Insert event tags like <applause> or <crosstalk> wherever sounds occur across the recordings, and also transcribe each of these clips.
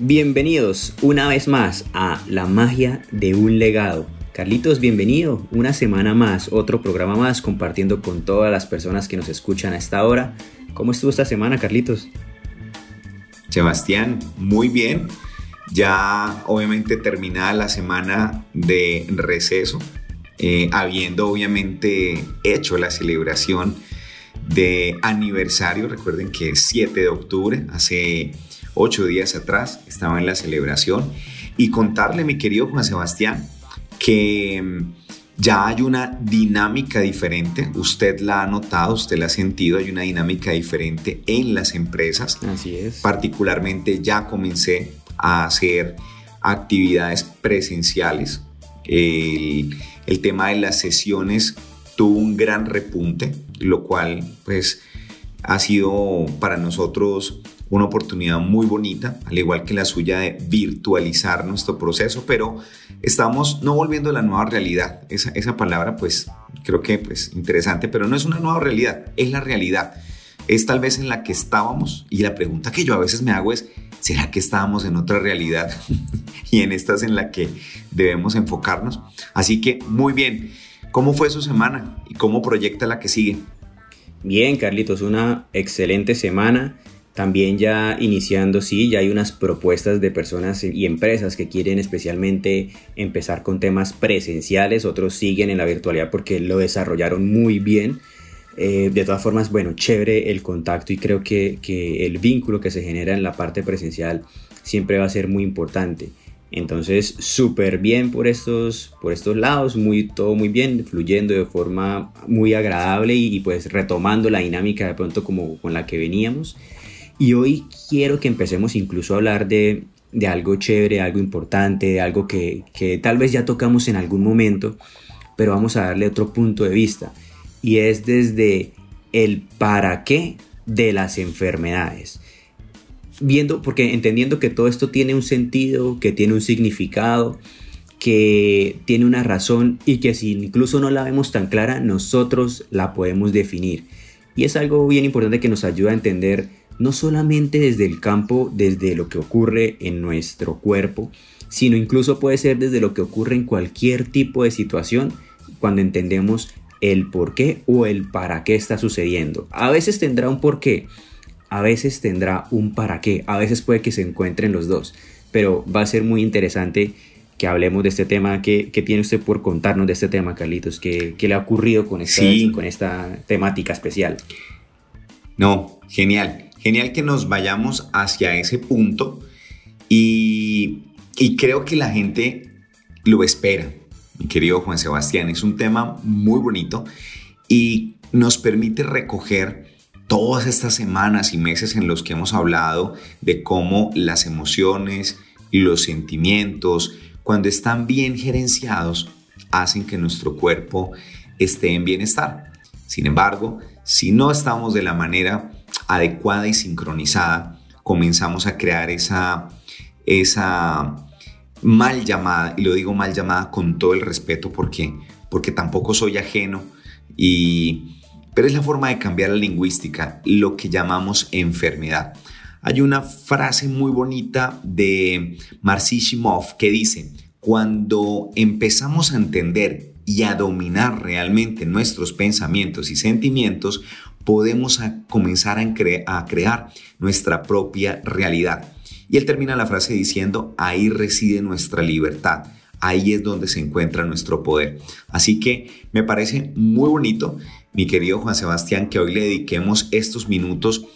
Bienvenidos una vez más a La magia de un legado. Carlitos, bienvenido. Una semana más, otro programa más, compartiendo con todas las personas que nos escuchan a esta hora. ¿Cómo estuvo esta semana, Carlitos? Sebastián, muy bien. Ya obviamente terminada la semana de receso, eh, habiendo obviamente hecho la celebración de aniversario. Recuerden que es 7 de octubre, hace ocho días atrás, estaba en la celebración. Y contarle, mi querido Juan Sebastián, que mm, ya hay una dinámica diferente. Usted la ha notado, usted la ha sentido, hay una dinámica diferente en las empresas. Así es. Particularmente ya comencé a hacer actividades presenciales. El, el tema de las sesiones tuvo un gran repunte, lo cual pues ha sido para nosotros una oportunidad muy bonita, al igual que la suya de virtualizar nuestro proceso, pero estamos no volviendo a la nueva realidad. Esa, esa palabra pues creo que pues interesante, pero no es una nueva realidad, es la realidad. Es tal vez en la que estábamos y la pregunta que yo a veces me hago es, ¿será que estábamos en otra realidad? <laughs> y en esta es en la que debemos enfocarnos. Así que muy bien, ¿cómo fue su semana y cómo proyecta la que sigue? Bien, Carlitos, una excelente semana. También ya iniciando, sí, ya hay unas propuestas de personas y empresas que quieren especialmente empezar con temas presenciales, otros siguen en la virtualidad porque lo desarrollaron muy bien. Eh, de todas formas, bueno, chévere el contacto y creo que, que el vínculo que se genera en la parte presencial siempre va a ser muy importante. Entonces, súper bien por estos, por estos lados, muy, todo muy bien, fluyendo de forma muy agradable y, y, pues retomando la dinámica de pronto como con la que veníamos. Y hoy quiero que empecemos incluso a hablar de, de algo chévere, algo importante, algo que, que tal vez ya tocamos en algún momento, pero vamos a darle otro punto de vista. Y es desde el para qué de las enfermedades. Viendo, porque entendiendo que todo esto tiene un sentido, que tiene un significado, que tiene una razón y que si incluso no la vemos tan clara, nosotros la podemos definir. Y es algo bien importante que nos ayuda a entender no solamente desde el campo, desde lo que ocurre en nuestro cuerpo, sino incluso puede ser desde lo que ocurre en cualquier tipo de situación cuando entendemos el por qué o el para qué está sucediendo. A veces tendrá un por qué, a veces tendrá un para qué, a veces puede que se encuentren los dos, pero va a ser muy interesante que hablemos de este tema. ¿Qué, qué tiene usted por contarnos de este tema, Carlitos? ¿Qué, qué le ha ocurrido con esta, Sí. con esta temática especial? No, genial. Genial que nos vayamos hacia ese punto y, creo que la gente lo espera, mi querido Juan Sebastián. Es un tema muy bonito y nos permite recoger todas estas semanas y meses en los que hemos hablado de cómo las emociones los sentimientos, cuando están bien gerenciados, hacen que nuestro cuerpo esté en bienestar. Sin embargo, si no estamos de la manera adecuada y sincronizada, comenzamos a crear esa, esa mal llamada, y lo digo mal llamada con todo el respeto porque, porque tampoco soy ajeno, y, pero es la forma de cambiar la lingüística, lo que llamamos enfermedad. Hay una frase muy bonita de Marcy Shimov que dice, cuando empezamos a entender y a dominar realmente nuestros pensamientos y sentimientos, podemos a comenzar a, a, crear nuestra propia realidad. Y él termina la frase diciendo, ahí reside nuestra libertad, ahí es donde se encuentra nuestro poder. Así que me parece muy bonito, mi querido Juan Sebastián, que hoy le dediquemos estos minutos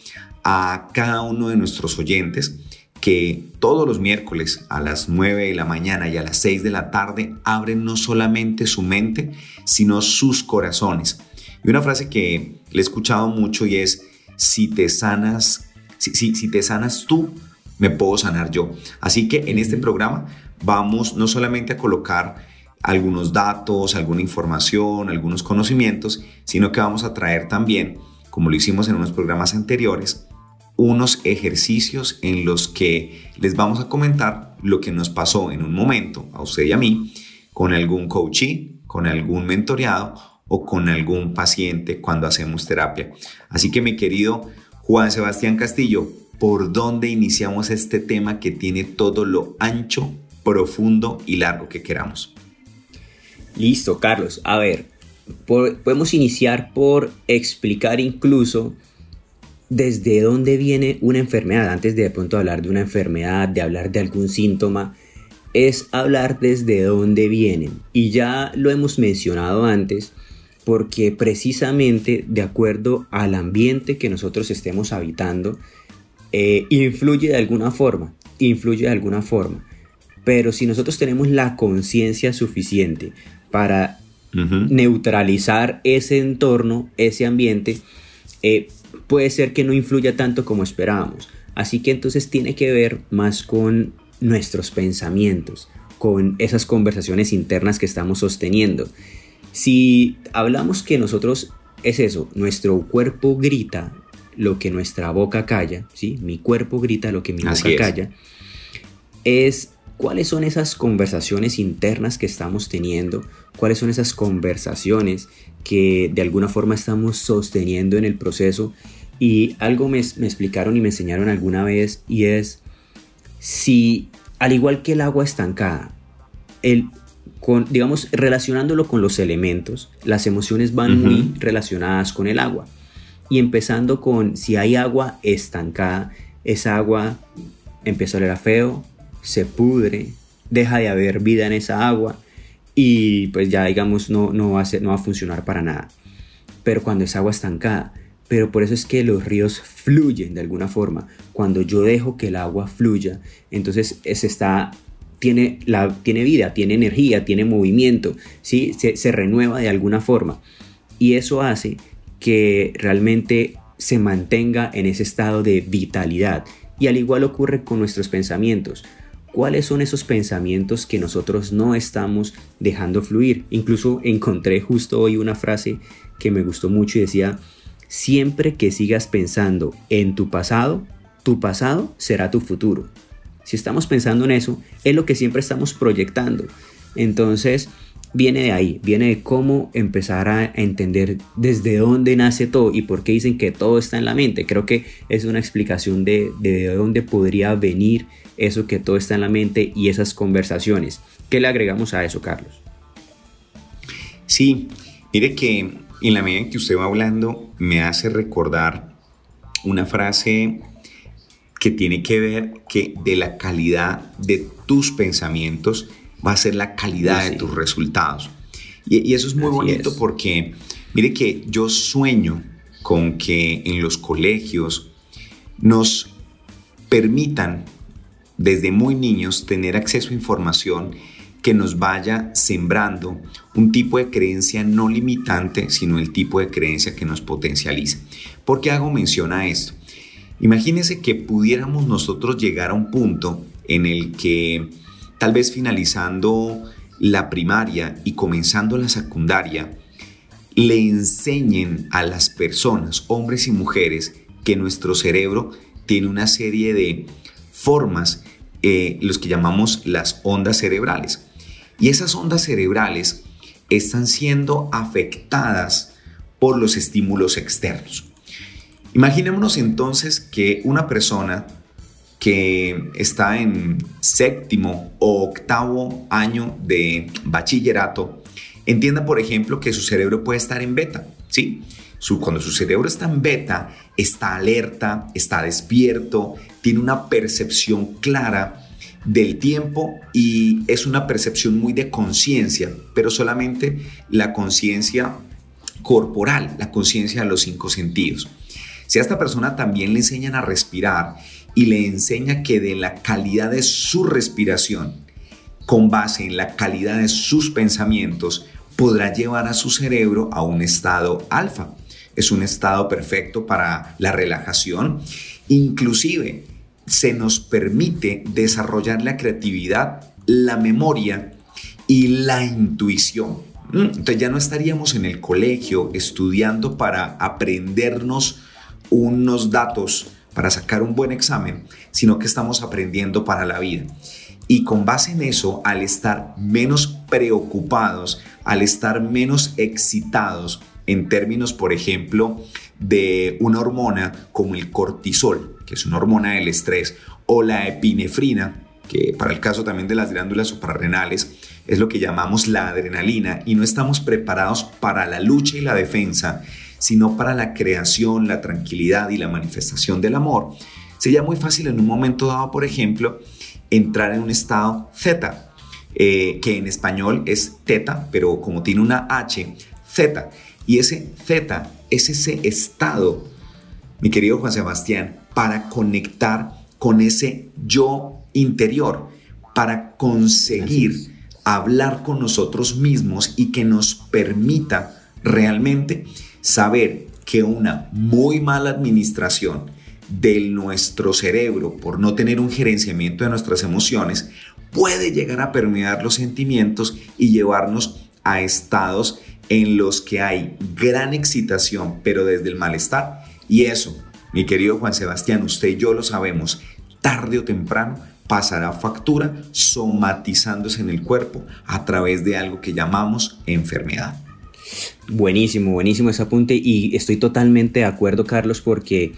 a cada uno de nuestros oyentes que todos los miércoles a las 9 de la mañana y a las 6 de la tarde abren no solamente su mente, sino sus corazones. Y una frase que le he escuchado mucho y es, si te sanas, si, si, si te sanas tú, me puedo sanar yo. Así que en este programa vamos no solamente a colocar algunos datos, alguna información, algunos conocimientos, sino que vamos a traer también, como lo hicimos en unos programas anteriores, unos ejercicios en los que les vamos a comentar lo que nos pasó en un momento, a usted y a mí, con algún coachee, con algún mentoreado o con algún paciente cuando hacemos terapia. Así que mi querido Juan Sebastián Castillo, ¿por dónde iniciamos este tema que tiene todo lo ancho, profundo y largo que queramos? Listo, Carlos. A ver, podemos iniciar por explicar incluso desde dónde viene una enfermedad. Antes de de pronto hablar de una enfermedad, de hablar de algún síntoma, es hablar desde dónde vienen. Y ya lo hemos mencionado antes, porque precisamente de acuerdo al ambiente que nosotros estemos habitando, eh, influye de alguna forma, influye de alguna forma. Pero si nosotros tenemos la conciencia suficiente para neutralizar ese entorno, ese ambiente, eh, puede ser que no influya tanto como esperábamos. Así que entonces tiene que ver más con nuestros pensamientos, con esas conversaciones internas que estamos sosteniendo. Si hablamos que nosotros es eso, nuestro cuerpo grita lo que nuestra boca calla, ¿sí? Mi cuerpo grita lo que mi boca calla. Es cuáles son esas conversaciones internas que estamos teniendo, cuáles son esas conversaciones que de alguna forma estamos sosteniendo en el proceso. Y algo me, me explicaron y me enseñaron alguna vez y es si, al igual que el agua estancada, el, digamos, relacionándolo con los elementos, las emociones van muy relacionadas con el agua. Y empezando con si hay agua estancada, esa agua empieza a oler a feo, se pudre, deja de haber vida en esa agua y pues ya digamos no, no, va, a no va a funcionar para nada. Pero cuando es agua estancada, pero por eso es que los ríos fluyen de alguna forma. Cuando yo dejo que el agua fluya, entonces se está tiene, la, tiene vida, tiene energía, tiene movimiento, ¿sí? se, se renueva de alguna forma. Y eso hace que realmente se mantenga en ese estado de vitalidad. Y al igual ocurre con nuestros pensamientos. ¿Cuáles son esos pensamientos que nosotros no estamos dejando fluir? Incluso encontré justo hoy una frase que me gustó mucho y decía, Siempre que sigas pensando en tu pasado, tu pasado será tu futuro. Si estamos pensando en eso, es lo que siempre estamos proyectando. Entonces, viene de ahí, viene de cómo empezar a entender desde dónde nace todo y por qué dicen que todo está en la mente. Creo que es una explicación de, de dónde podría venir eso que todo está en la mente y esas conversaciones. ¿Qué le agregamos a eso, Carlos? Sí, mire que en la medida en que usted va hablando, me hace recordar una frase que tiene que ver que de la calidad de tus pensamientos va a ser la calidad de tus resultados. Y, eso es muy bonito porque, mire que yo sueño con que en los colegios nos permitan desde muy niños tener acceso a información que nos vaya sembrando un tipo de creencia no limitante, sino el tipo de creencia que nos potencializa. ¿Por qué hago mención a esto? Imagínense que pudiéramos nosotros llegar a un punto en el que tal vez finalizando la primaria y comenzando la secundaria, le enseñen a las personas, hombres y mujeres, que nuestro cerebro tiene una serie de formas, eh, los que llamamos las ondas cerebrales. Y esas ondas cerebrales están siendo afectadas por los estímulos externos. Imaginémonos entonces que una persona que está en séptimo o octavo año de bachillerato entienda, por ejemplo, que su cerebro puede estar en beta, ¿sí? Cuando su cerebro está en beta, está alerta, está despierto, tiene una percepción clara del tiempo y es una percepción muy de conciencia, pero solamente la conciencia corporal, la conciencia de los cinco sentidos. Si a esta persona también le enseñan a respirar y le enseña que de la calidad de su respiración, con base en la calidad de sus pensamientos, podrá llevar a su cerebro a un estado alfa. Es un estado perfecto para la relajación. Inclusive se nos permite desarrollar la creatividad, la memoria y la intuición. Mm, entonces ya no estaríamos en el colegio estudiando para aprendernos unos datos para sacar un buen examen, sino que estamos aprendiendo para la vida. Y con base en eso, al estar menos preocupados, al estar menos excitados en términos, por ejemplo, de una hormona como el cortisol, que es una hormona del estrés, o la epinefrina, que para el caso también de las glándulas suprarrenales es lo que llamamos la adrenalina, y no estamos preparados para la lucha y la defensa, sino para la creación, la tranquilidad y la manifestación del amor. Sería muy fácil en un momento dado, por ejemplo, entrar en un estado Z, eh, que en español es teta, pero como tiene una H, Z. Y ese Z es ese estado, mi querido Juan Sebastián, para conectar con ese yo interior, para conseguir hablar con nosotros mismos y que nos permita realmente saber que una muy mala administración, de nuestro cerebro por no tener un gerenciamiento de nuestras emociones puede llegar a permear los sentimientos y llevarnos a estados en los que hay gran excitación, pero desde el malestar. Y eso, mi querido Juan Sebastián, usted y yo lo sabemos, tarde o temprano pasará factura somatizándose en el cuerpo a través de algo que llamamos enfermedad. Buenísimo, buenísimo ese apunte y estoy totalmente de acuerdo, Carlos, porque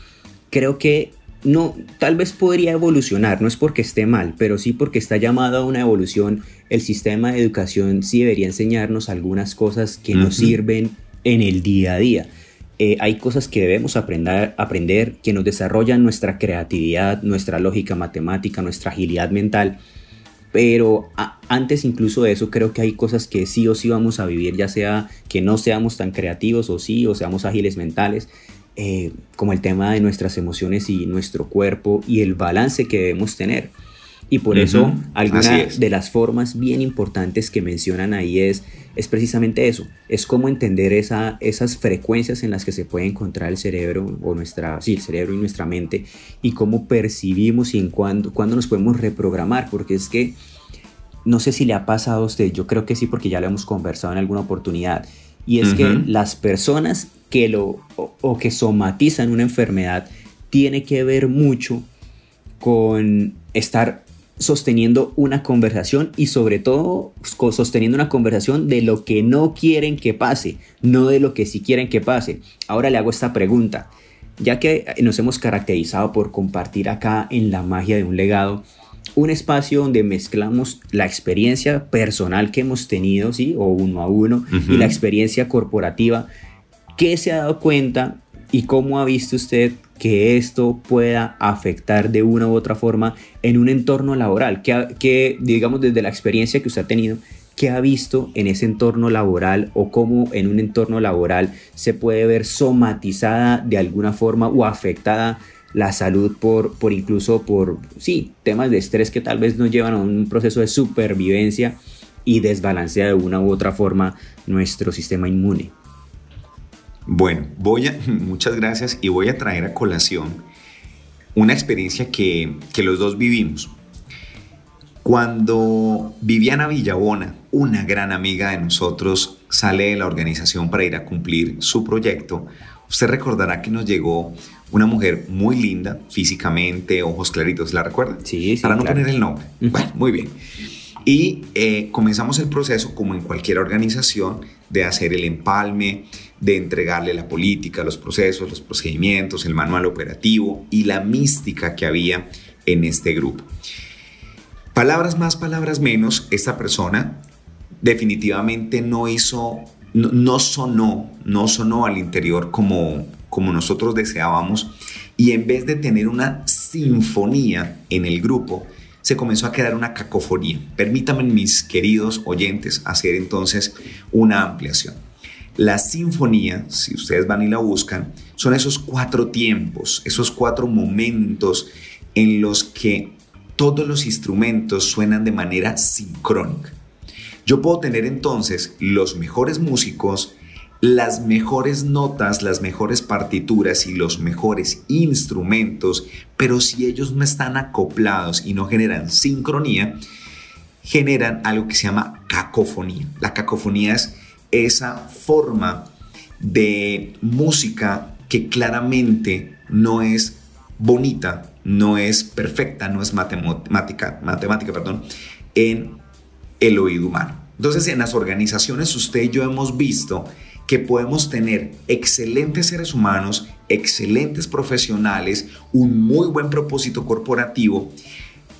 creo que no, tal vez podría evolucionar, no es porque esté mal, pero sí porque está llamado a una evolución. El sistema de educación sí debería enseñarnos algunas cosas que nos sirven en el día a día. Eh, hay cosas que debemos aprender, que nos desarrollan nuestra creatividad, nuestra lógica matemática, nuestra agilidad mental. Pero antes incluso de eso creo que hay cosas que sí o sí vamos a vivir, ya sea que no seamos tan creativos o sí, o seamos ágiles mentales eh, como el tema de nuestras emociones y nuestro cuerpo y el balance que debemos tener. Y por eso alguna de las formas bien importantes que mencionan ahí es, es precisamente eso, es cómo entender esa, esas frecuencias en las que se puede encontrar el cerebro o nuestra, sí, el cerebro y nuestra mente y cómo percibimos y en cuándo, cuándo nos podemos reprogramar, porque es que no sé si le ha pasado a usted, yo creo que sí porque ya lo hemos conversado en alguna oportunidad, y es que las personas que lo o, que somatizan una enfermedad tiene que ver mucho con estar sosteniendo una conversación y sobre todo sosteniendo una conversación de lo que no quieren que pase, no de lo que sí quieren que pase. Ahora le hago esta pregunta. Ya que nos hemos caracterizado por compartir acá en la magia de un legado, un espacio donde mezclamos la experiencia personal que hemos tenido, ¿sí? O uno a uno, y la experiencia corporativa, ¿Qué se ha dado cuenta y cómo ha visto usted que esto pueda afectar de una u otra forma en un entorno laboral? Que, digamos, desde la experiencia que usted ha tenido, ¿qué ha visto en ese entorno laboral o cómo en un entorno laboral se puede ver somatizada de alguna forma o afectada la salud por, por incluso por, sí, temas de estrés que tal vez nos llevan a un proceso de supervivencia y desbalancea de una u otra forma nuestro sistema inmune? Bueno, voy a, <laughs> muchas gracias y voy a traer a colación una experiencia que, los dos vivimos. Cuando Viviana Villabona, una gran amiga de nosotros, sale de la organización para ir a cumplir su proyecto, usted recordará que nos llegó una mujer muy linda, físicamente, ojos claritos, ¿la recuerda? Sí, sí. Para no poner el nombre. Bueno, muy bien. Y eh, comenzamos el proceso, como en cualquier organización, de hacer el empalme, de entregarle la política, los procesos, los procedimientos, el manual operativo y la mística que había en este grupo. Palabras más, palabras menos, esta persona definitivamente no hizo, no, sonó, no sonó al interior como, como nosotros deseábamos y en vez de tener una sinfonía en el grupo, se comenzó a quedar una cacofonía. Permítanme, mis queridos oyentes, hacer entonces una ampliación. La sinfonía, si ustedes van y la buscan, son esos cuatro tiempos, esos cuatro momentos en los que todos los instrumentos suenan de manera sincrónica. Yo puedo tener entonces los mejores músicos las mejores notas, las mejores partituras y los mejores instrumentos, pero si ellos no están acoplados y no generan sincronía, generan algo que se llama cacofonía. La cacofonía es esa forma de música que claramente no es bonita, no es perfecta, no es matemática, matemática perdón, en el oído humano. Entonces, en las organizaciones usted y yo hemos visto que podemos tener excelentes seres humanos, excelentes profesionales, un muy buen propósito corporativo,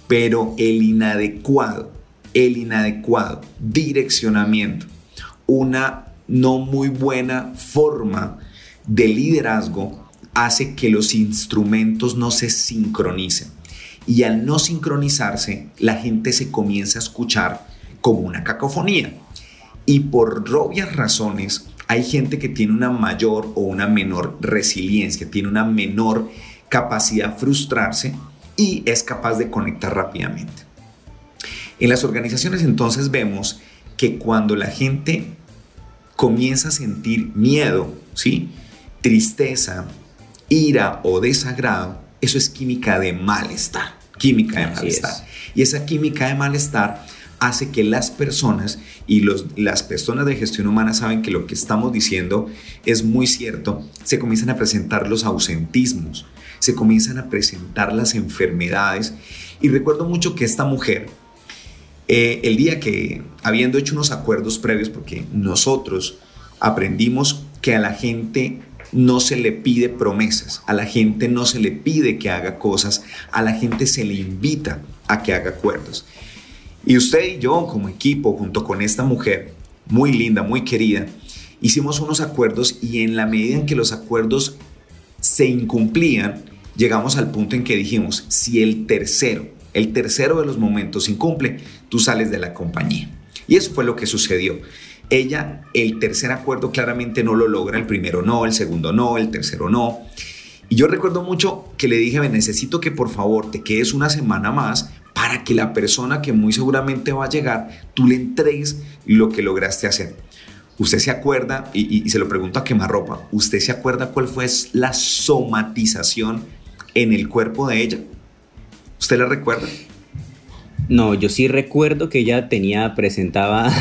pero el inadecuado, el inadecuado direccionamiento, una no muy buena forma de liderazgo hace que los instrumentos no se sincronicen. Y al no sincronizarse, la gente se comienza a escuchar como una cacofonía. Y por obvias razones, hay gente que tiene una mayor o una menor resiliencia, tiene una menor capacidad de frustrarse y es capaz de conectar rápidamente. En las organizaciones entonces vemos que cuando la gente comienza a sentir miedo, ¿sí? tristeza, ira o desagrado, eso es química de malestar, química de malestar. Y esa química de malestar hace que las personas y los, las personas de gestión humana saben que lo que estamos diciendo es muy cierto, se comienzan a presentar los ausentismos, se comienzan a presentar las enfermedades. Y recuerdo mucho que esta mujer, eh, el día que, habiendo hecho unos acuerdos previos, porque nosotros aprendimos que a la gente no se le pide promesas, a la gente no se le pide que haga cosas, a la gente se le invita a que haga acuerdos. Y usted y yo como equipo, junto con esta mujer, muy linda, muy querida, hicimos unos acuerdos y en la medida en que los acuerdos se incumplían, llegamos al punto en que dijimos, si el tercero, el tercero de los momentos incumple, tú sales de la compañía. Y eso fue lo que sucedió. Ella, el tercer acuerdo claramente no lo logra, el primero no, el segundo no, el tercero no. Y yo recuerdo mucho que le dije, necesito que por favor te quedes una semana más para que la persona que muy seguramente va a llegar, tú le entregues lo que lograste hacer. Usted se acuerda, y, se lo pregunto a quemarropa, ¿usted se acuerda cuál fue la somatización en el cuerpo de ella? ¿Usted la recuerda? No, yo sí recuerdo que ella tenía, presentaba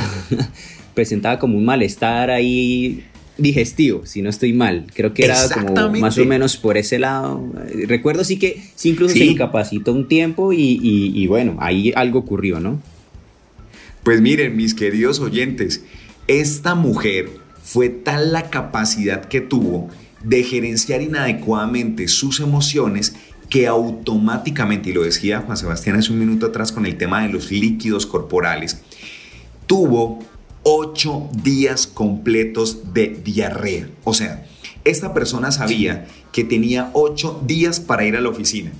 <laughs> presentaba como un malestar ahí digestivo, si no estoy mal. Creo que era como más o menos por ese lado. Recuerdo sí que sí incluso se incapacitó un tiempo y, bueno, ahí algo ocurrió, ¿no? Pues miren, mis queridos oyentes, esta mujer fue tal la capacidad que tuvo de gerenciar inadecuadamente sus emociones que automáticamente, y lo decía Juan Sebastián hace un minuto atrás con el tema de los líquidos corporales, tuvo ocho días completos de diarrea. O sea, esta persona sabía que tenía ocho días para ir a la oficina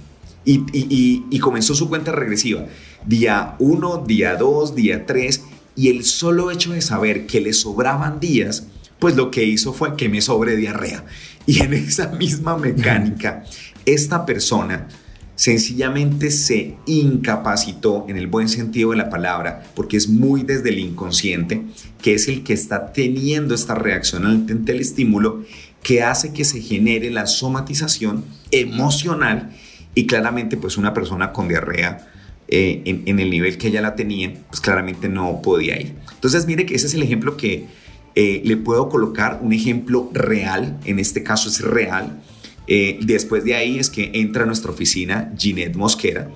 y, comenzó su cuenta regresiva. Día uno, día dos, día tres y el solo hecho de saber que le sobraban días, pues lo que hizo fue que me sobre diarrea. Y en esa misma mecánica, <laughs> esta persona sencillamente se incapacitó en el buen sentido de la palabra, porque es muy desde el inconsciente, que es el que está teniendo esta reacción ante el estímulo que hace que se genere la somatización emocional y claramente pues una persona con diarrea eh, en, el nivel que ella la tenía, pues claramente no podía ir. Entonces mire que ese es el ejemplo que eh, le puedo colocar, un ejemplo real, en este caso es real, eh, después de ahí es que entra a nuestra oficina Ginette Mosquera,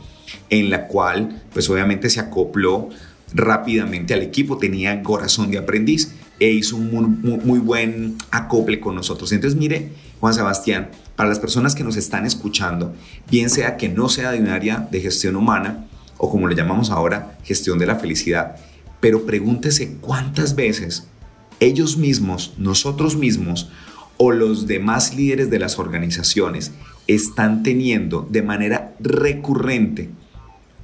en la cual pues obviamente se acopló rápidamente al equipo, tenía corazón de aprendiz e hizo un muy, buen acople con nosotros. Entonces mire, Juan Sebastián, para las personas que nos están escuchando, bien sea que no sea de un área de gestión humana o como le llamamos ahora, gestión de la felicidad, pero pregúntese cuántas veces ellos mismos, nosotros mismos, o los demás líderes de las organizaciones están teniendo de manera recurrente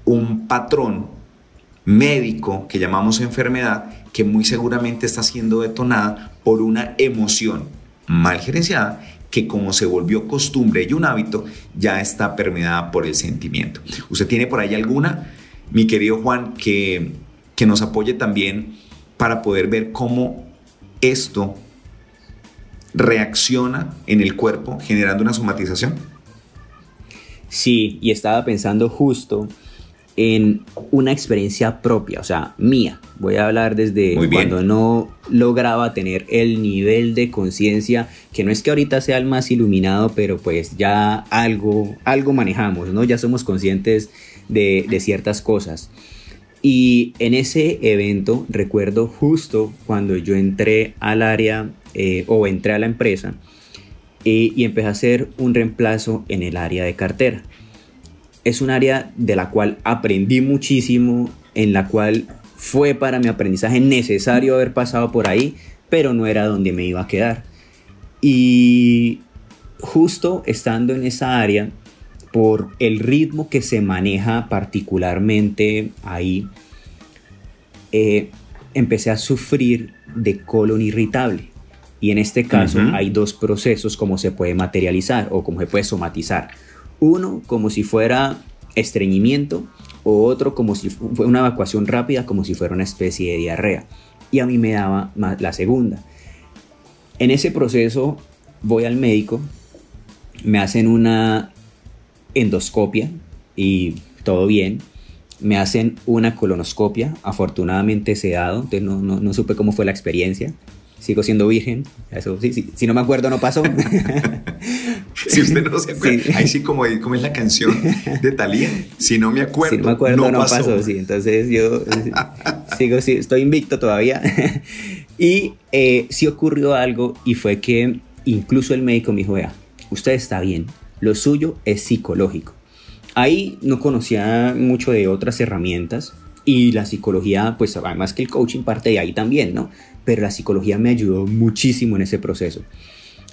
un patrón médico que llamamos enfermedad que muy seguramente está siendo detonada por una emoción mal gerenciada que como se volvió costumbre y un hábito ya está permeada por el sentimiento. ¿Usted tiene por ahí alguna, mi querido Juan, que, que nos apoye también para poder ver cómo esto reacciona en el cuerpo generando una somatización? Sí, y estaba pensando justo en una experiencia propia, o sea, mía. Voy a hablar desde cuando no lograba tener el nivel de conciencia, que no es que ahorita sea el más iluminado, pero pues ya algo, algo manejamos, ¿no? Ya somos conscientes de, ciertas cosas. Y en ese evento recuerdo justo cuando yo entré al área eh, o entré a la empresa eh, y empecé a hacer un reemplazo en el área de cartera es un área de la cual aprendí muchísimo, en la cual fue para mi aprendizaje necesario haber pasado por ahí, pero no era donde me iba a quedar. Y justo estando en esa área, por el ritmo que se maneja particularmente ahí, eh, empecé a sufrir de colon irritable. Y en este caso hay dos procesos como se puede materializar o como se puede somatizar. Uno como si fuera estreñimiento o otro como si fuera una evacuación rápida, como si fuera una especie de diarrea. Y a mí me daba la segunda. En ese proceso voy al médico, me hacen una endoscopia y todo bien. Me hacen una colonoscopia, afortunadamente sedado, entonces no, no, no supe cómo fue la experiencia sigo siendo virgen. Eso, sí, sí, si no me acuerdo, no pasó. <laughs> si usted no se acuerda, ahí sí como, como es la canción de Talía, si no me acuerdo, si no me acuerdo, no, pasó. sí. Entonces yo <laughs> sigo, sí, estoy invicto todavía. <laughs> y eh, sí ocurrió algo y fue que incluso el médico me dijo, vea, usted está bien, lo suyo es psicológico. Ahí no conocía mucho de otras herramientas y la psicología, pues además que el coaching parte de ahí también, ¿no? Pero la psicología me ayudó muchísimo en ese proceso.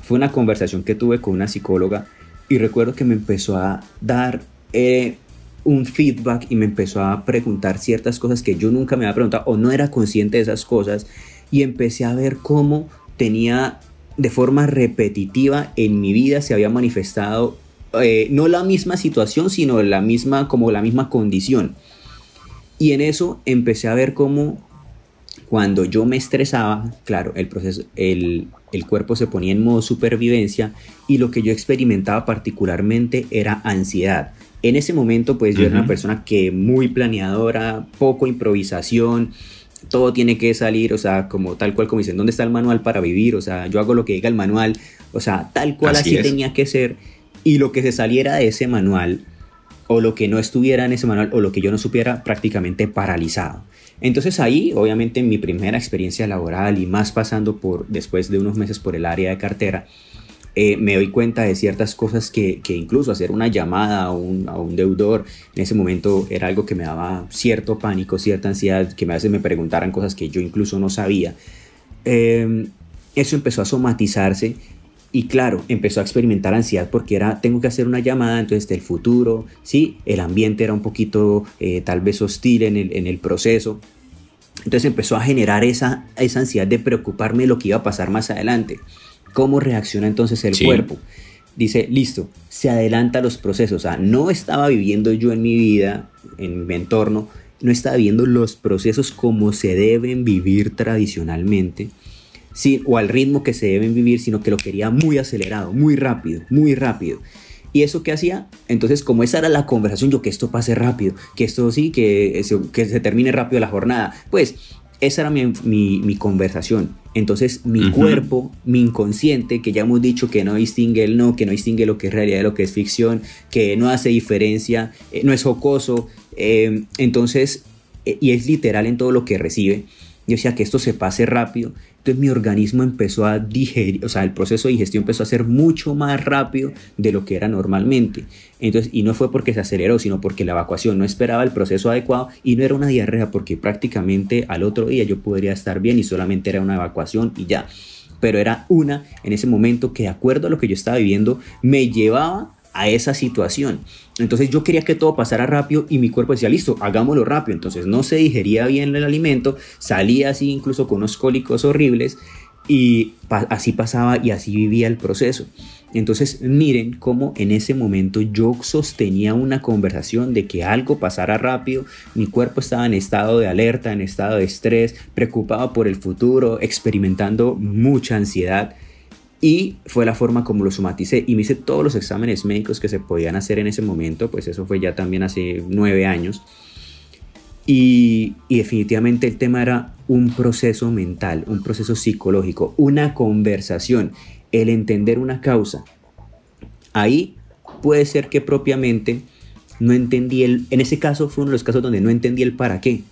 Fue una conversación que tuve con una psicóloga y recuerdo que me empezó a dar eh, un feedback y me empezó a preguntar ciertas cosas que yo nunca me había preguntado o no era consciente de esas cosas y empecé a ver cómo tenía de forma repetitiva en mi vida se había manifestado eh, no la misma situación sino la misma como la misma condición y en eso empecé a ver cómo cuando yo me estresaba, claro, el, proceso, el, cuerpo se ponía en modo supervivencia y lo que yo experimentaba particularmente era ansiedad. En ese momento, pues yo era una persona que muy planeadora, poco improvisación, todo tiene que salir, o sea, como tal cual como dicen, ¿dónde está el manual para vivir? O sea, yo hago lo que diga el manual, o sea, tal cual así, tenía que ser. Y lo que se saliera de ese manual, o lo que no estuviera en ese manual, o lo que yo no supiera, prácticamente paralizado. Entonces ahí, obviamente, en mi primera experiencia laboral y más pasando por, después de unos meses por el área de cartera, eh, me doy cuenta de ciertas cosas que, incluso hacer una llamada a un, deudor en ese momento era algo que me daba cierto pánico, cierta ansiedad, que me hace me preguntaran cosas que yo incluso no sabía. Em, eso empezó a somatizarse y claro, empezó a experimentar ansiedad porque era, tengo que hacer una llamada, entonces del futuro, sí, el ambiente era un poquito eh, tal vez hostil en el, en el, proceso. Entonces empezó a generar esa, esa ansiedad de preocuparme de lo que iba a pasar más adelante. ¿Cómo reacciona entonces el cuerpo? Dice, listo, se adelanta los procesos. O sea, no estaba viviendo yo en mi vida, en mi entorno, no estaba viviendo los procesos como se deben vivir tradicionalmente o al ritmo que se deben vivir, sino que lo quería muy acelerado, muy rápido, muy rápido. ¿Y eso qué hacía? Entonces, como esa era la conversación, yo que esto pase rápido, que esto sí, que se, que se termine rápido la jornada, pues esa era mi, mi, conversación. Entonces, mi cuerpo, mi inconsciente, que ya hemos dicho que no distingue el no, que no distingue lo que es realidad de lo que es ficción, que no hace diferencia, eh, no es jocoso, eh, entonces, eh, y es literal en todo lo que recibe. Yo decía que esto se pase rápido. Entonces mi organismo empezó a digerir, o sea, el proceso de digestión empezó a ser mucho más rápido de lo que era normalmente. Entonces, y no fue porque se aceleró, sino porque la evacuación no esperaba el proceso adecuado y no era una diarrea, porque prácticamente al otro día yo podría estar bien y solamente era una evacuación y ya. Pero era una en ese momento que de acuerdo a lo que yo estaba viviendo me llevaba a esa situación. Entonces yo quería que todo pasara rápido y mi cuerpo decía, listo, hagámoslo rápido. Entonces no se digería bien el alimento, salía así incluso con unos cólicos horribles y así pasaba y así vivía el proceso. Entonces miren cómo en ese momento yo sostenía una conversación de que algo pasara rápido, mi cuerpo estaba en estado de alerta, en estado de estrés, preocupado por el futuro, experimentando mucha ansiedad Y fue la forma como lo somaticé y me hice todos los exámenes médicos que se podían hacer en ese momento, pues eso fue ya también hace nueve años. Y, y, definitivamente el tema era un proceso mental, un proceso psicológico, una conversación, el entender una causa. Ahí puede ser que propiamente no entendí el, en ese caso fue uno de los casos donde no entendí el para qué,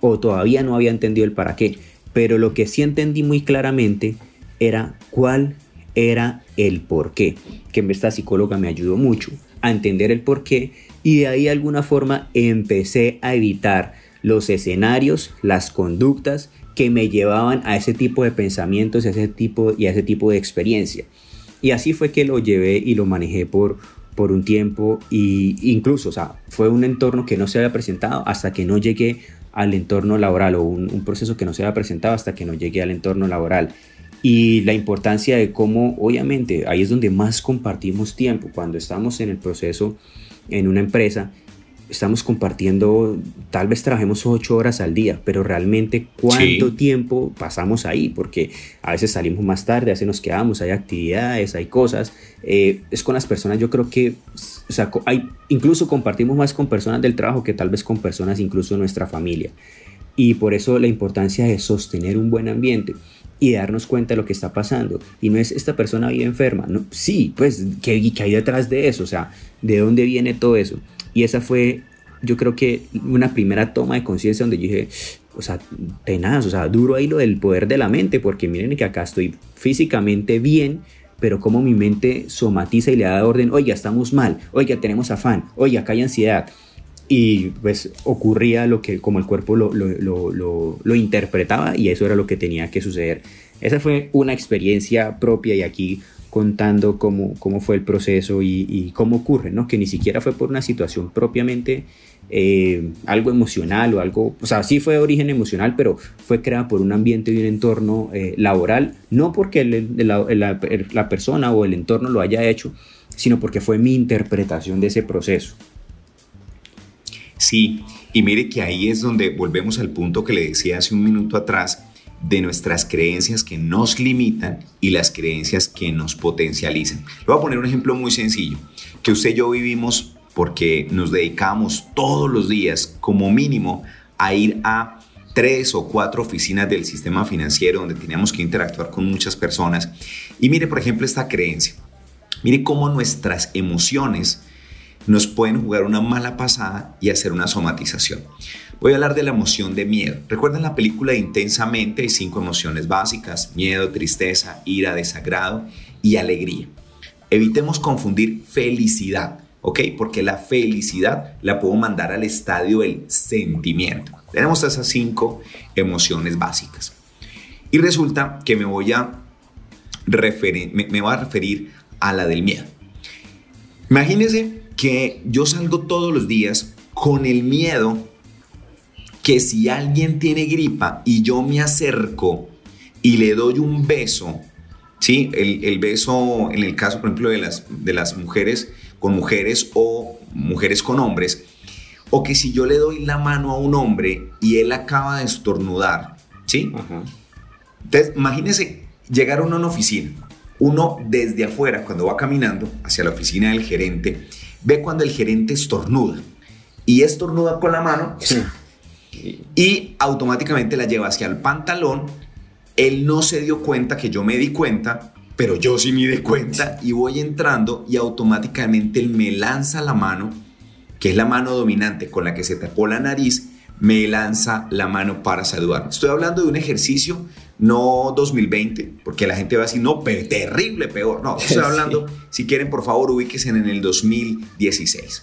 o todavía no había entendido el para qué, pero lo que sí entendí muy claramente era cuál era el por qué, que esta psicóloga me ayudó mucho a entender el por qué y de ahí de alguna forma empecé a evitar los escenarios, las conductas que me llevaban a ese tipo de pensamientos, a ese tipo y a ese tipo de experiencia. Y así fue que lo llevé y lo manejé por, por un tiempo y incluso, o sea, fue un entorno que no se había presentado hasta que no llegué al entorno laboral o un, proceso que no se había presentado hasta que no llegué al entorno laboral. Y la importancia de cómo, obviamente, ahí es donde más compartimos tiempo, cuando estamos en el proceso en una empresa, estamos compartiendo, tal vez trabajemos ocho horas al día, pero realmente cuánto tiempo pasamos ahí, porque a veces salimos más tarde, a veces nos quedamos, hay actividades, hay cosas. Eh, es con las personas, yo creo que, o sea, hay, incluso compartimos más con personas del trabajo que tal vez con personas incluso de nuestra familia. Y por eso la importancia de sostener un buen ambiente y darnos cuenta de lo que está pasando. Y no es esta persona vive enferma, no, sí, pues, ¿qué, ¿qué hay detrás de eso? O sea, ¿de dónde viene todo eso? Y esa fue, yo creo que una primera toma de conciencia donde yo dije, o sea, tenaz, o sea, duro ahí lo del poder de la mente, porque miren que acá estoy físicamente bien, pero como mi mente somatiza y le da orden, oiga, estamos mal, oiga, tenemos afán, oiga, acá hay ansiedad. Y pues ocurría lo que como el cuerpo lo, lo, lo, lo, interpretaba y eso era lo que tenía que suceder. Esa fue una experiencia propia y aquí contando cómo, cómo fue el proceso y, cómo ocurre, ¿no? Que ni siquiera fue por una situación propiamente eh, algo emocional o algo, o sea, sí fue de origen emocional, pero fue creada por un ambiente y un entorno eh, laboral, no porque la, persona o el entorno lo haya hecho, sino porque fue mi interpretación de ese proceso. Sí, y mire que ahí es donde volvemos al punto que le decía hace un minuto atrás, de nuestras creencias que nos limitan y las creencias que nos potencializan. Le voy a poner un ejemplo muy sencillo, que usted y yo vivimos porque nos dedicamos todos los días como mínimo a ir a tres o cuatro oficinas del sistema financiero donde teníamos que interactuar con muchas personas. Y mire, por ejemplo, esta creencia. Mire cómo nuestras emociones nos pueden jugar una mala pasada y hacer una somatización. Voy a hablar de la emoción de miedo. ¿Recuerdan la película Intensamente? Hay cinco emociones básicas, miedo, tristeza, ira, desagrado y alegría. Evitemos confundir felicidad, ¿ok? Porque la felicidad la puedo mandar al estadio del sentimiento. Tenemos esas cinco emociones básicas. Y resulta que me voy a referir, me voy a referir a la del miedo. Imagínense que yo salgo todos los días con el miedo que si alguien tiene gripa y yo me acerco y le doy un beso, ¿sí? El, beso, en el caso, por ejemplo, de las, de las mujeres con mujeres o mujeres con hombres, o que si yo le doy la mano a un hombre y él acaba de estornudar, ¿sí? Entonces, imagínese llegar uno a una oficina, uno desde afuera, cuando va caminando hacia la oficina del gerente, ve cuando el gerente estornuda y estornuda con la mano y automáticamente la lleva hacia el pantalón. Él no se dio cuenta que yo me di cuenta, pero yo sí me di cuenta y voy entrando y automáticamente él me lanza la mano, que es la mano dominante con la que se tapó la nariz, me lanza la mano para saludar. Estoy hablando de un ejercicio no 2020, porque la gente va a decir, no, pero terrible, peor. No, estoy <laughs> hablando, si quieren, por favor, ubíquense en el 2016.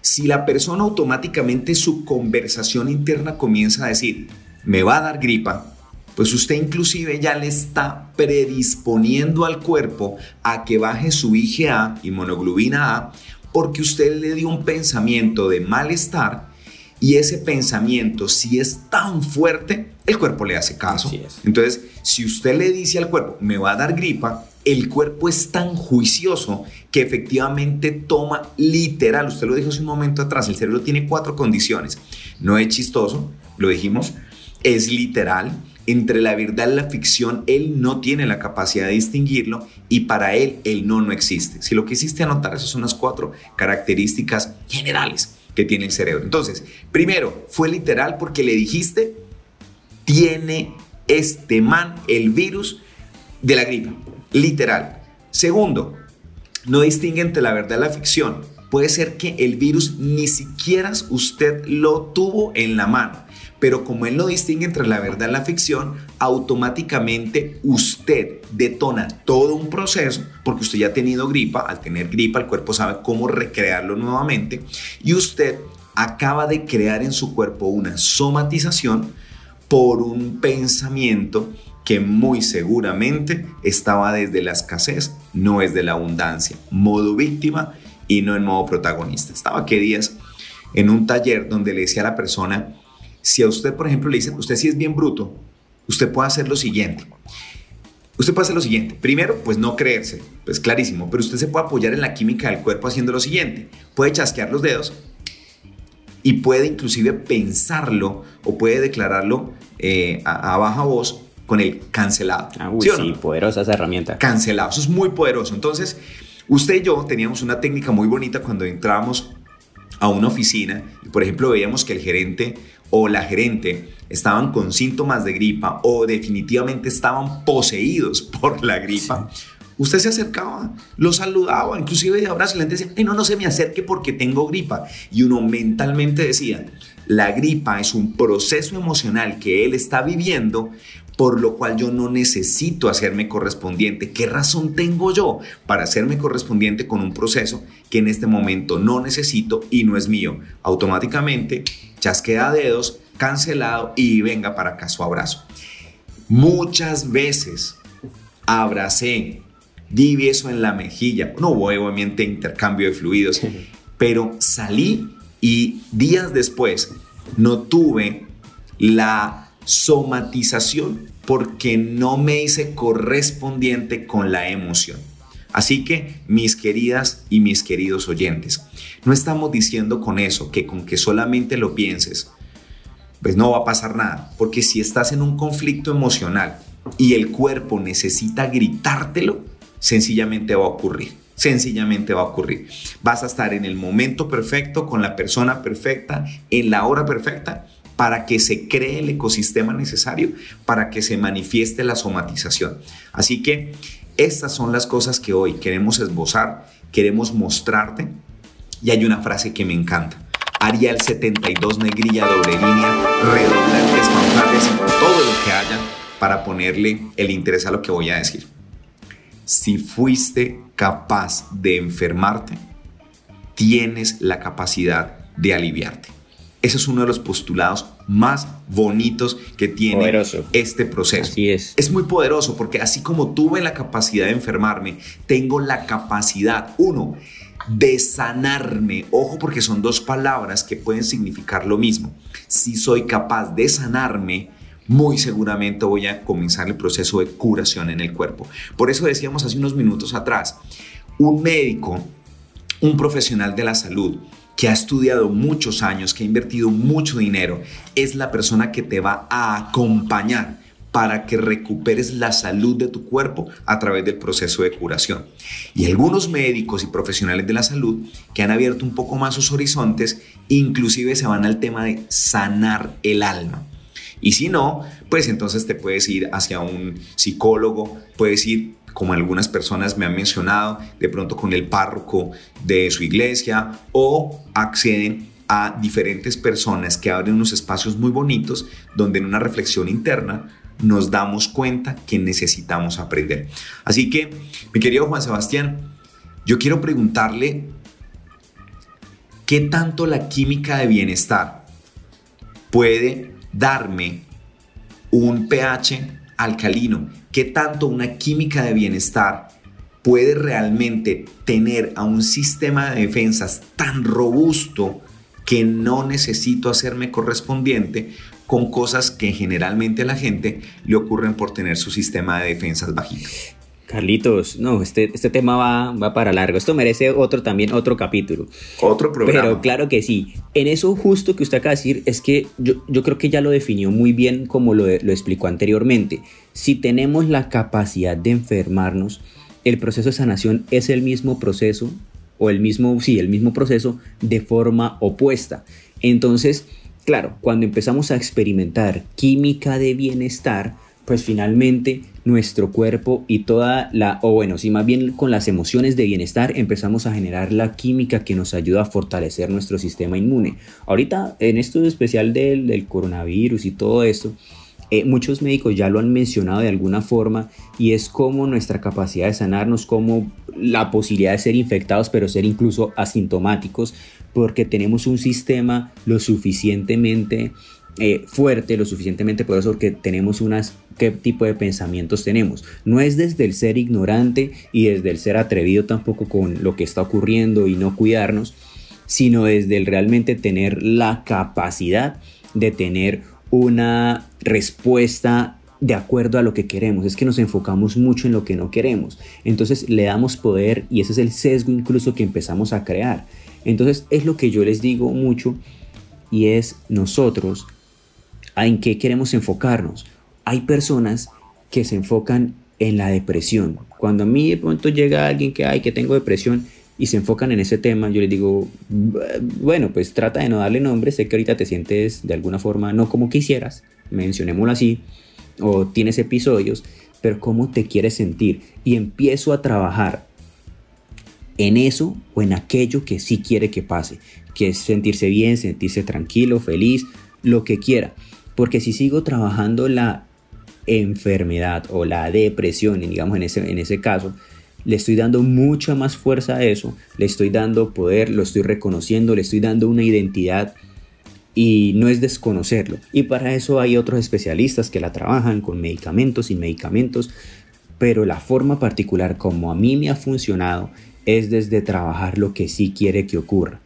Si la persona automáticamente su conversación interna comienza a decir, me va a dar gripa, pues usted inclusive ya le está predisponiendo al cuerpo a que baje su IgA, monoglobina A, porque usted le dio un pensamiento de malestar y ese pensamiento, si es tan fuerte, el cuerpo le hace caso. Entonces, si usted le dice al cuerpo, me va a dar gripa, el cuerpo es tan juicioso que efectivamente toma literal, usted lo dijo hace un momento atrás, el cerebro tiene cuatro condiciones. No es chistoso, lo dijimos, es literal, entre la verdad y la ficción, él no tiene la capacidad de distinguirlo y para él el no no existe. Si lo que hiciste anotar, esas son las cuatro características generales que tiene el cerebro. Entonces, primero, fue literal porque le dijiste, tiene este man el virus de la gripa. Literal. Segundo, no distingue entre la verdad y la ficción. Puede ser que el virus ni siquiera usted lo tuvo en la mano pero como él no distingue entre la verdad y la ficción, automáticamente usted detona todo un proceso, porque usted ya ha tenido gripa, al tener gripa el cuerpo sabe cómo recrearlo nuevamente, y usted acaba de crear en su cuerpo una somatización por un pensamiento que muy seguramente estaba desde la escasez, no es de la abundancia, modo víctima y no en modo protagonista. Estaba que días en un taller donde le decía a la persona, si a usted, por ejemplo, le dicen, usted sí es bien bruto, usted puede hacer lo siguiente. Usted puede hacer lo siguiente. Primero, pues no creerse, pues clarísimo, pero usted se puede apoyar en la química del cuerpo haciendo lo siguiente. Puede chasquear los dedos y puede inclusive pensarlo o puede declararlo eh, a, baja voz con el cancelado. Ah, ¿Sí, sí poderosa esa herramienta. Cancelado, eso es muy poderoso. Entonces, usted y yo teníamos una técnica muy bonita cuando entrábamos a una oficina y, por ejemplo, veíamos que el gerente o la gerente estaban con síntomas de gripa o definitivamente estaban poseídos <laughs> por la gripa, usted se acercaba, lo saludaba, inclusive de abrazo, y le decía, no, no se me acerque porque tengo gripa. Y uno mentalmente decía, la gripa es un proceso emocional que él está viviendo por lo cual yo no necesito hacerme correspondiente. ¿Qué razón tengo yo para hacerme correspondiente con un proceso que en este momento no necesito y no es mío? Automáticamente, chasquea dedos, cancelado y venga para acá su abrazo. Muchas veces abracé, di beso en la mejilla, no hubo obviamente intercambio de fluidos, pero salí y días después no tuve la somatización porque no me hice correspondiente con la emoción. Así que, mis queridas y mis queridos oyentes, no estamos diciendo con eso que con que solamente lo pienses, pues no va a pasar nada, porque si estás en un conflicto emocional y el cuerpo necesita gritártelo, sencillamente va a ocurrir. Sencillamente va a ocurrir. Vas a estar en el momento perfecto, con la persona perfecta, en la hora perfecta, para que se cree el ecosistema necesario para que se manifieste la somatización. Así que estas son las cosas que hoy queremos esbozar, queremos mostrarte y hay una frase que me encanta. Arial 72 negrilla doble línea, redundantes, fanfarres y todo lo que haya para ponerle el interés a lo que voy a decir. Si fuiste capaz de enfermarte, tienes la capacidad de aliviarte. Ese es uno de los postulados más bonitos que tiene este proceso. Así es. Es muy poderoso porque así como tuve la capacidad de enfermarme, tengo la capacidad, uno, de sanarme. Ojo porque son dos palabras que pueden significar lo mismo. Si soy capaz de sanarme, muy seguramente voy a comenzar el proceso de curación en el cuerpo. Por eso decíamos hace unos minutos atrás, un médico, un profesional de la salud, que ha estudiado muchos años, que ha invertido mucho dinero, es la persona que te va a acompañar para que recuperes la salud de tu cuerpo a través del proceso de curación. Y algunos médicos y profesionales de la salud que han abierto un poco más sus horizontes, inclusive se van al tema de sanar el alma. Y si no, pues entonces te puedes ir hacia un psicólogo, puedes ir como algunas personas me han mencionado, de pronto con el párroco de su iglesia o acceden a diferentes personas que abren unos espacios muy bonitos donde en una reflexión interna nos damos cuenta que necesitamos aprender. Así que, mi querido Juan Sebastián, yo quiero preguntarle qué tanto la química de bienestar puede darme un pH alcalino qué tanto una química de bienestar puede realmente tener a un sistema de defensas tan robusto que no necesito hacerme correspondiente con cosas que generalmente a la gente le ocurren por tener su sistema de defensas bajito. Carlitos, no, este, este tema va, va para largo. Esto merece otro también, otro capítulo. Otro programa. Pero claro que sí. En eso justo que usted acaba de decir es que yo, yo creo que ya lo definió muy bien como lo, lo explicó anteriormente. Si tenemos la capacidad de enfermarnos, el proceso de sanación es el mismo proceso o el mismo, sí, el mismo proceso de forma opuesta. Entonces, claro, cuando empezamos a experimentar química de bienestar, pues finalmente nuestro cuerpo y toda la, o bueno, si más bien con las emociones de bienestar empezamos a generar la química que nos ayuda a fortalecer nuestro sistema inmune. Ahorita en esto especial del, coronavirus y todo esto, eh, muchos médicos ya lo han mencionado de alguna forma y es como nuestra capacidad de sanarnos, como la posibilidad de ser infectados pero ser incluso asintomáticos porque tenemos un sistema lo suficientemente eh, fuerte, lo suficientemente poderoso porque tenemos unas qué tipo de pensamientos tenemos. No es desde el ser ignorante y desde el ser atrevido tampoco con lo que está ocurriendo y no cuidarnos, sino desde el realmente tener la capacidad de tener una respuesta de acuerdo a lo que queremos. Es que nos enfocamos mucho en lo que no queremos. Entonces le damos poder y ese es el sesgo incluso que empezamos a crear. Entonces es lo que yo les digo mucho y es nosotros en qué queremos enfocarnos hay personas que se enfocan en la depresión. Cuando a mí de pronto llega alguien que, hay que tengo depresión y se enfocan en ese tema, yo les digo, bueno, pues trata de no darle nombre, sé que ahorita te sientes de alguna forma no como quisieras, mencionémoslo así, o tienes episodios, pero cómo te quieres sentir. Y empiezo a trabajar en eso o en aquello que sí quiere que pase, que es sentirse bien, sentirse tranquilo, feliz, lo que quiera. Porque si sigo trabajando la enfermedad o la depresión, digamos en ese, en ese caso, le estoy dando mucha más fuerza a eso, le estoy dando poder, lo estoy reconociendo, le estoy dando una identidad y no es desconocerlo. Y para eso hay otros especialistas que la trabajan con medicamentos y medicamentos, pero la forma particular como a mí me ha funcionado es desde trabajar lo que sí quiere que ocurra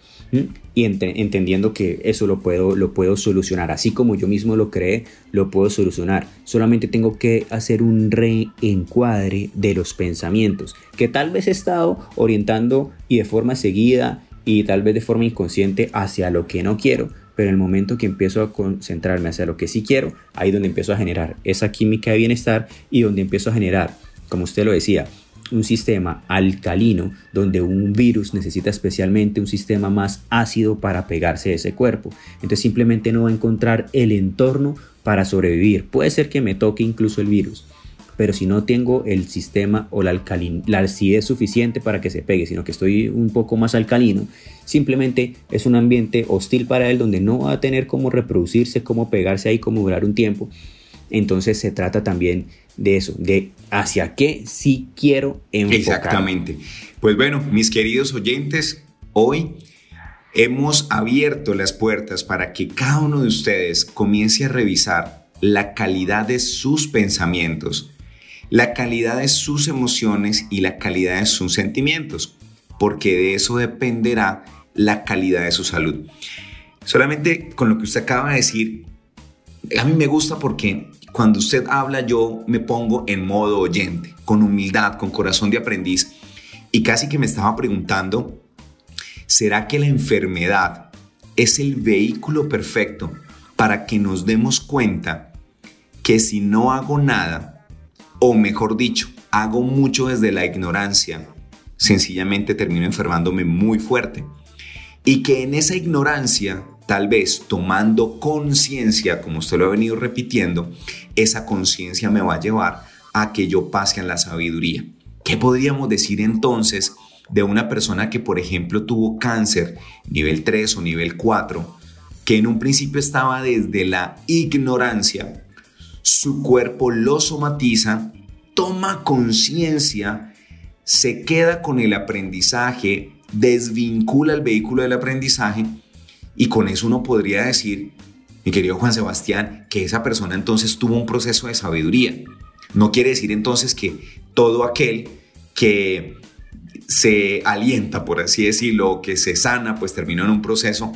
y entendiendo que eso lo puedo, lo puedo solucionar. Así como yo mismo lo creé, lo puedo solucionar. Solamente tengo que hacer un reencuadre de los pensamientos que tal vez he estado orientando y de forma seguida y tal vez de forma inconsciente hacia lo que no quiero. Pero en el momento que empiezo a concentrarme hacia lo que sí quiero, ahí donde empiezo a generar esa química de bienestar y donde empiezo a generar, como usted lo decía, un sistema alcalino donde un virus necesita especialmente un sistema más ácido para pegarse a ese cuerpo. Entonces simplemente no va a encontrar el entorno para sobrevivir. Puede ser que me toque incluso el virus, pero si no tengo el sistema o la, la acidez suficiente para que se pegue, sino que estoy un poco más alcalino, simplemente es un ambiente hostil para él donde no va a tener cómo reproducirse, cómo pegarse ahí, cómo durar un tiempo. Entonces se trata también de eso, de hacia qué sí quiero enfocar. Exactamente. Pues bueno, mis queridos oyentes, hoy hemos abierto las puertas para que cada uno de ustedes comience a revisar la calidad de sus pensamientos, la calidad de sus emociones y la calidad de sus sentimientos, porque de eso dependerá la calidad de su salud. Solamente con lo que usted acaba de decir, a mí me gusta porque cuando usted habla yo me pongo en modo oyente, con humildad, con corazón de aprendiz y casi que me estaba preguntando, ¿será que la enfermedad es el vehículo perfecto para que nos demos cuenta que si no hago nada, o mejor dicho, hago mucho desde la ignorancia, sencillamente termino enfermándome muy fuerte? Y que en esa ignorancia tal vez tomando conciencia, como usted lo ha venido repitiendo, esa conciencia me va a llevar a que yo pase a la sabiduría. ¿Qué podríamos decir entonces de una persona que, por ejemplo, tuvo cáncer nivel 3 o nivel 4, que en un principio estaba desde la ignorancia, su cuerpo lo somatiza, toma conciencia, se queda con el aprendizaje, desvincula el vehículo del aprendizaje y con eso uno podría decir, mi querido Juan Sebastián, que esa persona entonces tuvo un proceso de sabiduría. No quiere decir entonces que todo aquel que se alienta, por así decirlo, que se sana, pues terminó en un proceso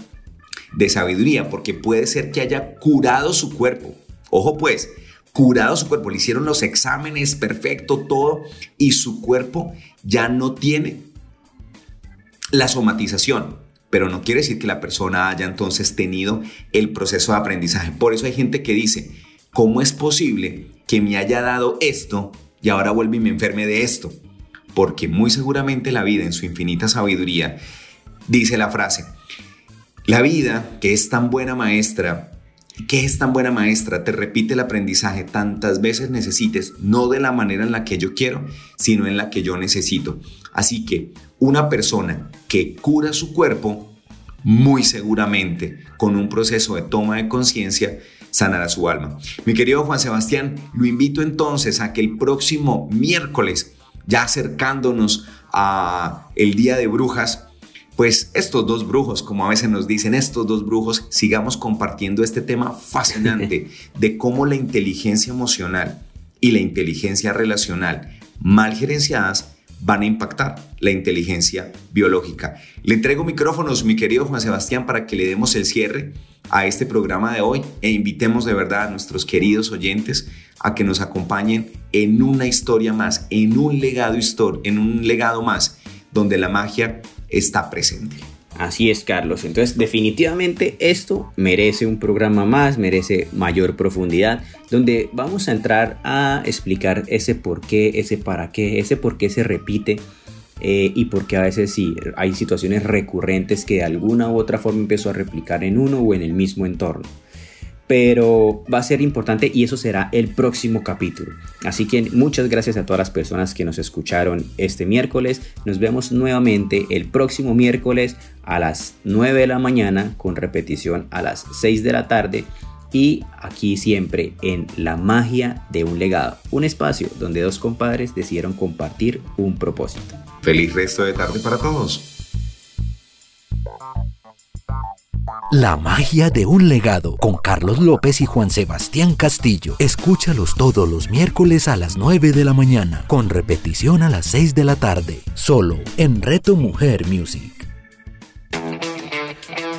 de sabiduría, porque puede ser que haya curado su cuerpo. Ojo pues, curado su cuerpo, le hicieron los exámenes, perfecto, todo, y su cuerpo ya no tiene la somatización, pero no quiere decir que la persona haya entonces tenido el proceso de aprendizaje. Por eso hay gente que dice, ¿cómo es posible que me haya dado esto y ahora vuelve y me enferme de esto? Porque muy seguramente la vida en su infinita sabiduría dice la frase, la vida que es tan buena maestra que es tan buena maestra, te repite el aprendizaje tantas veces necesites, no de la manera en la que yo quiero, sino en la que yo necesito. Así que una persona que cura su cuerpo, muy seguramente con un proceso de toma de conciencia, sanará su alma. Mi querido Juan Sebastián, lo invito entonces a que el próximo miércoles, ya acercándonos a el Día de Brujas, pues estos dos brujos, como a veces nos dicen, estos dos brujos, sigamos compartiendo este tema fascinante <laughs> de cómo la inteligencia emocional y la inteligencia relacional mal gerenciadas van a impactar la inteligencia biológica. Le entrego micrófonos, mi querido Juan Sebastián, para que le demos el cierre a este programa de hoy e invitemos de verdad a nuestros queridos oyentes a que nos acompañen en una historia más, en un legado, en un legado más, donde la magia está presente. Así es, Carlos. Entonces, definitivamente esto merece un programa más, merece mayor profundidad, donde vamos a entrar a explicar ese por qué, ese para qué, ese por qué se repite eh, y por qué a veces sí hay situaciones recurrentes que de alguna u otra forma empezó a replicar en uno o en el mismo entorno pero va a ser importante y eso será el próximo capítulo. Así que muchas gracias a todas las personas que nos escucharon este miércoles. Nos vemos nuevamente el próximo miércoles a las 9 de la mañana con repetición a las 6 de la tarde y aquí siempre en La magia de un legado, un espacio donde dos compadres decidieron compartir un propósito. Feliz resto de tarde para todos. La magia de un legado con Carlos López y Juan Sebastián Castillo. Escúchalos todos los miércoles a las 9 de la mañana, con repetición a las 6 de la tarde, solo en Reto Mujer Music.